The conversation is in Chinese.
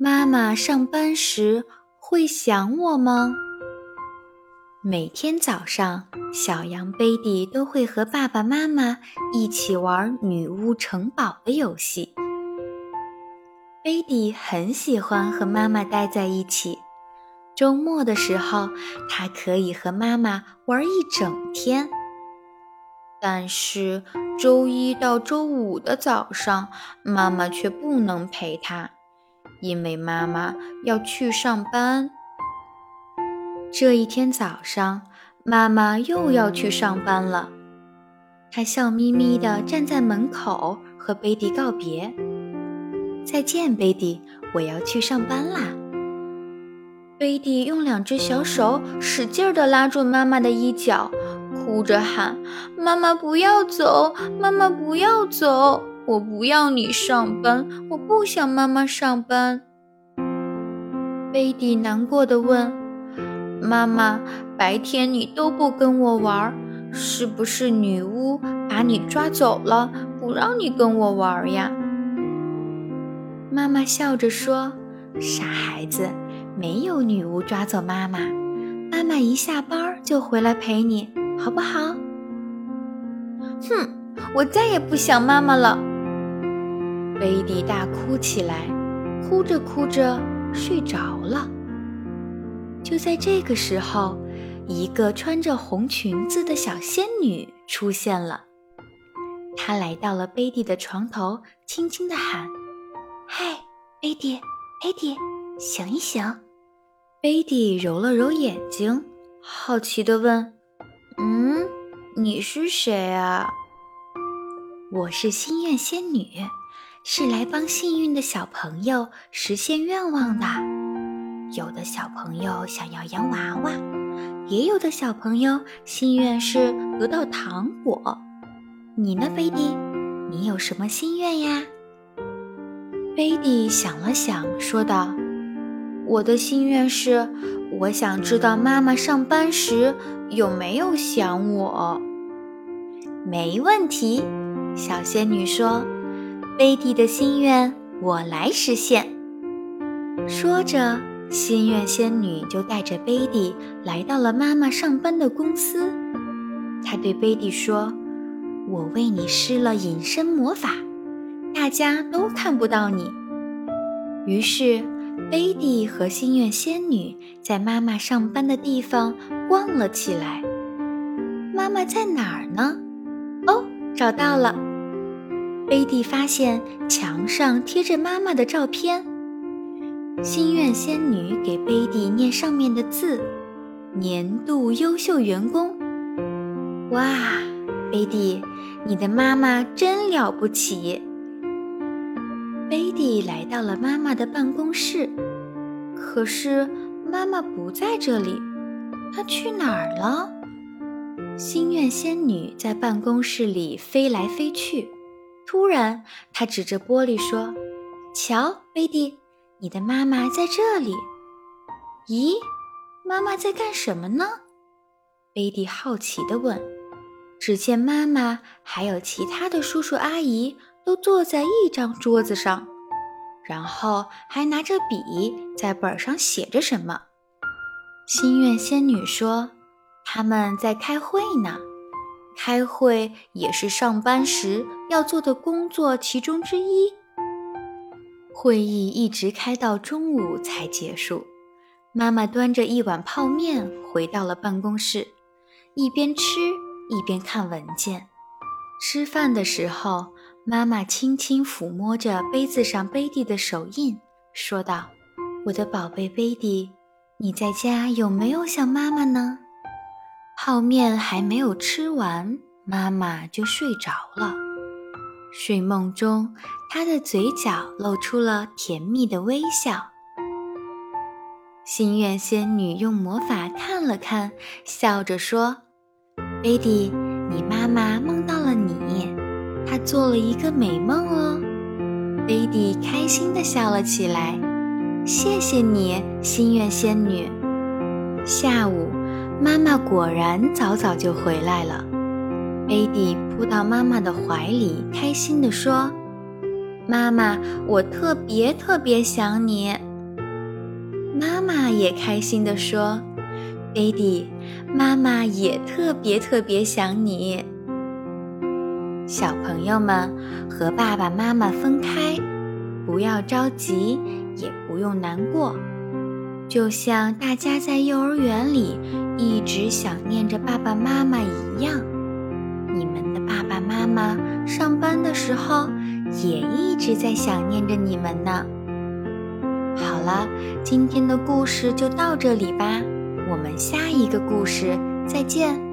妈妈上班时会想我吗？每天早上，小羊贝蒂都会和爸爸妈妈一起玩女巫城堡的游戏。贝蒂很喜欢和妈妈待在一起。周末的时候，他可以和妈妈玩一整天。但是周一到周五的早上，妈妈却不能陪他，因为妈妈要去上班。这一天早上，妈妈又要去上班了。她笑眯眯地站在门口，和贝蒂告别：“再见，贝蒂，我要去上班啦。”贝蒂用两只小手使劲地拉住妈妈的衣角，哭着喊：“妈妈不要走，妈妈不要走，我不要你上班，我不想妈妈上班。”贝蒂难过的问：“妈妈，白天你都不跟我玩，是不是女巫把你抓走了，不让你跟我玩呀？”妈妈笑着说：“傻孩子。”没有女巫抓走妈妈，妈妈一下班就回来陪你，好不好？哼，我再也不想妈妈了。贝蒂大哭起来，哭着哭着睡着了。就在这个时候，一个穿着红裙子的小仙女出现了。她来到了贝蒂的床头，轻轻地喊：“嗨，贝蒂，贝蒂，醒一醒！”贝蒂揉了揉眼睛，好奇地问：“嗯，你是谁啊？”“我是心愿仙女，是来帮幸运的小朋友实现愿望的。有的小朋友想要洋娃娃，也有的小朋友心愿是得到糖果。你呢，贝蒂？你有什么心愿呀？”贝蒂想了想，说道。我的心愿是，我想知道妈妈上班时有没有想我。没问题，小仙女说：“贝蒂的心愿我来实现。”说着，心愿仙女就带着贝蒂来到了妈妈上班的公司。她对贝蒂说：“我为你施了隐身魔法，大家都看不到你。”于是。贝蒂和心愿仙女在妈妈上班的地方逛了起来。妈妈在哪儿呢？哦，找到了。贝蒂发现墙上贴着妈妈的照片。心愿仙女给贝蒂念上面的字：“年度优秀员工。”哇，贝蒂，你的妈妈真了不起！贝蒂来到了妈妈的办公室，可是妈妈不在这里，她去哪儿了？心愿仙女在办公室里飞来飞去，突然，他指着玻璃说：“瞧，贝蒂，你的妈妈在这里。”咦，妈妈在干什么呢？贝蒂好奇地问。只见妈妈还有其他的叔叔阿姨。都坐在一张桌子上，然后还拿着笔在本上写着什么。心愿仙女说：“他们在开会呢，开会也是上班时要做的工作其中之一。”会议一直开到中午才结束。妈妈端着一碗泡面回到了办公室，一边吃一边看文件。吃饭的时候。妈妈轻轻抚摸着杯子上贝蒂的手印，说道：“我的宝贝贝蒂，你在家有没有想妈妈呢？”泡面还没有吃完，妈妈就睡着了。睡梦中，她的嘴角露出了甜蜜的微笑。心愿仙女用魔法看了看，笑着说：“贝蒂，你妈妈梦到了你。”她做了一个美梦哦，贝蒂开心地笑了起来。谢谢你，心愿仙女。下午，妈妈果然早早就回来了。贝蒂扑到妈妈的怀里，开心地说：“妈妈，我特别特别想你。”妈妈也开心地说：“贝蒂，妈妈也特别特别想你。”小朋友们和爸爸妈妈分开，不要着急，也不用难过。就像大家在幼儿园里一直想念着爸爸妈妈一样，你们的爸爸妈妈上班的时候也一直在想念着你们呢。好了，今天的故事就到这里吧，我们下一个故事再见。